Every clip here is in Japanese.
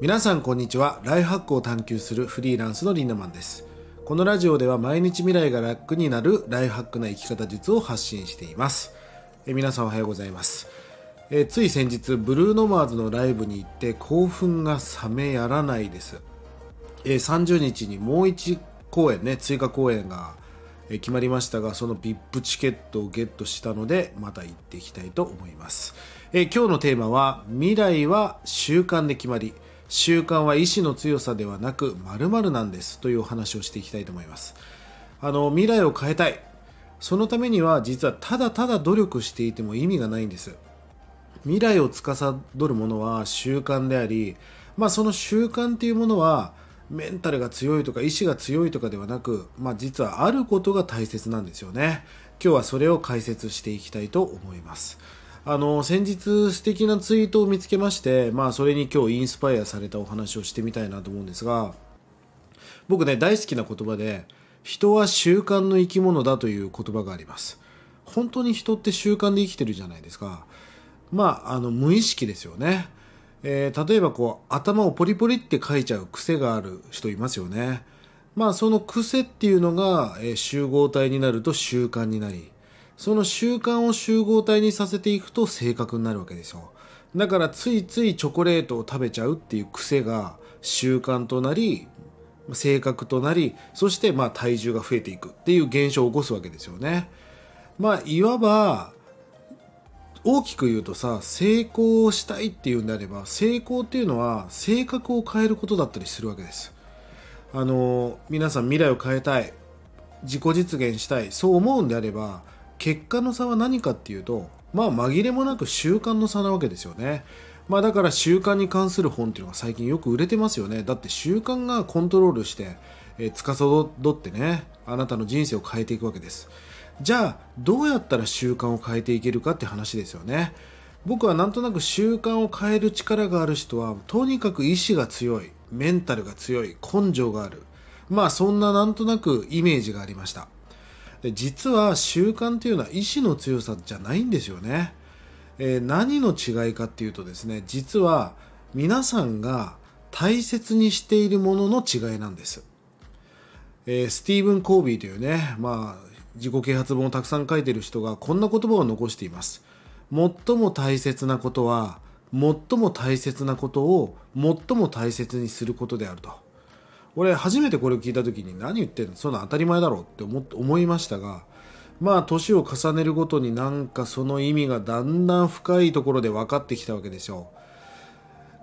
皆さんこんにちは。ライフハックを探求するフリーランスのリンナマンです。このラジオでは毎日未来が楽になるライフハックな生き方術を発信しています。え皆さんおはようございます。えつい先日ブルーノマーズのライブに行って興奮が冷めやらないです。え30日にもう1公演ね追加公演が決まりましたがその VIP チケットをゲットしたのでまた行っていきたいと思います、え今日のテーマは未来は習慣で決まり。習慣は意志の強さではなく〇〇なんですというお話をしていきたいと思います。あの未来を変えたい。そのためには実はただただ努力していても意味がないんです。未来を司るものは習慣であり、まあ、その習慣っていうものはメンタルが強いとか意志が強いとかではなく、まあ、実はあることが大切なんですよね。今日はそれを解説していきたいと思います。あの先日素敵なツイートを見つけまして、まあ、それに今日インスパイアされたお話をしてみたいなと思うんですが僕ね大好きな言葉で人は習慣の生き物だという言葉があります。本当に人って習慣で生きてるじゃないですか。まああの無意識ですよね、えー、例えばこう頭をポリポリって書いちゃう癖がある人いますよね。まあその癖っていうのが、え、集合体になると習慣になりその習慣を集合体にさせていくと正確になるわけですよだからついついチョコレートを食べちゃうっていう癖が習慣となり性格となりそしてまあ体重が増えていくっていう現象を起こすわけですよね。まあいわば大きく言うとさ成功したいっていうんであれば成功っていうのは性格を変えることだったりするわけです。あの皆さん未来を変えたい自己実現したいそう思うんであれば結果の差は何かっていうとまあ紛れもなく習慣の差なわけですよね。まあだから習慣に関する本っていうのが最近よく売れてますよね。だって習慣がコントロールして、えー、司ってねあなたの人生を変えていくわけです。じゃあどうやったら習慣を変えていけるかって話ですよね。僕はなんとなく習慣を変える力がある人はとにかく意志が強いメンタルが強い根性がある。まあそんななんとなくイメージがありました。で実は習慣っていうのは意志の強さじゃないんですよね、えー、何の違いかっていうとですね実は皆さんが大切にしているものの違いなんです、えー、スティーブン・コービーというね、まあ、自己啓発本をたくさん書いてる人がこんな言葉を残しています。最も大切なことは最も大切なことを最も大切にすることであると。俺初めてこれを聞いた時に何言ってんの？そんな当たり前だろうって思思いましたがまあ年を重ねるごとになんかその意味がだんだん深いところで分かってきたわけですよ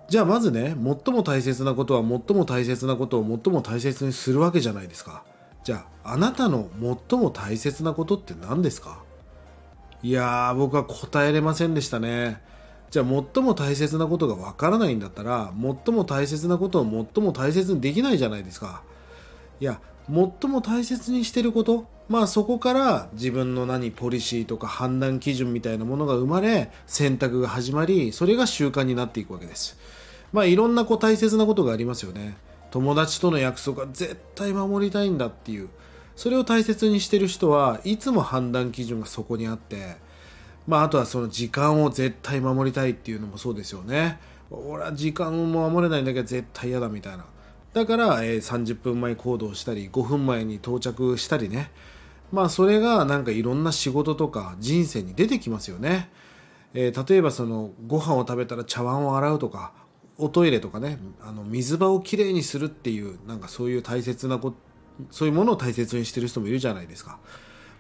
じゃあまずね最も大切なことは最も大切なことを最も大切にするわけじゃないですか。じゃああなたの最も大切なことって何ですか？いやー僕は答えれませんでしたね。じゃあ最も大切なことがわからないんだったら最も大切なことを最も大切にできないじゃないですか。いや最も大切にしてることまあそこから自分の何ポリシーとか判断基準みたいなものが生まれ選択が始まりそれが習慣になっていくわけです。まあいろんなこう大切なことがありますよね。友達との約束は絶対守りたいんだっていう。それを大切にしてる人はいつも判断基準がそこにあってまあ、あとはその時間を絶対守りたいっていうのもそうですよね。俺は時間も守れないんだけど絶対嫌だみたいな。だから、えー、30分前行動したり、5分前に到着したりね。まあ、それがなんかいろんな仕事とか人生に出てきますよね。えー、例えばその、ご飯を食べたら茶碗を洗うとか、おトイレとかね、あの水場をきれいにするっていう、なんかそういう大切なことそういうものを大切にしてる人もいるじゃないですか。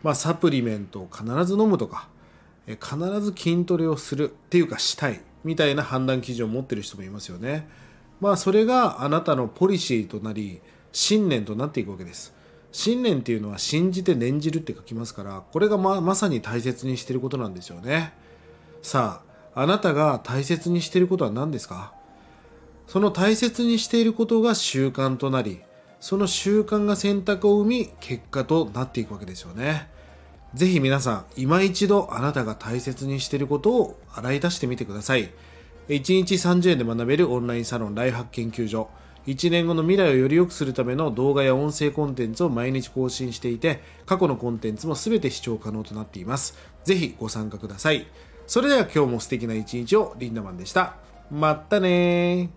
まあ、サプリメントを必ず飲むとか、必ず筋トレをするっていうかしたいみたいな判断基準を持ってる人もいますよね。まあそれがあなたのポリシーとなり信念となっていくわけです。信念っていうのは信じて念じるって書きますからこれがままさに大切にしてることなんですよね。さああなたが大切にしてることは何ですか？その大切にしていることが習慣となりその習慣が選択を生み結果となっていくわけですよね。ぜひ皆さん、今一度あなたが大切にしていることを洗い出してみてください。1日30円で学べるオンラインサロンライフハック研究所。1年後の未来をより良くするための動画や音声コンテンツを毎日更新していて、過去のコンテンツも全て視聴可能となっています。ぜひご参加ください。それでは今日も素敵な一日をリンダマンでした。まったね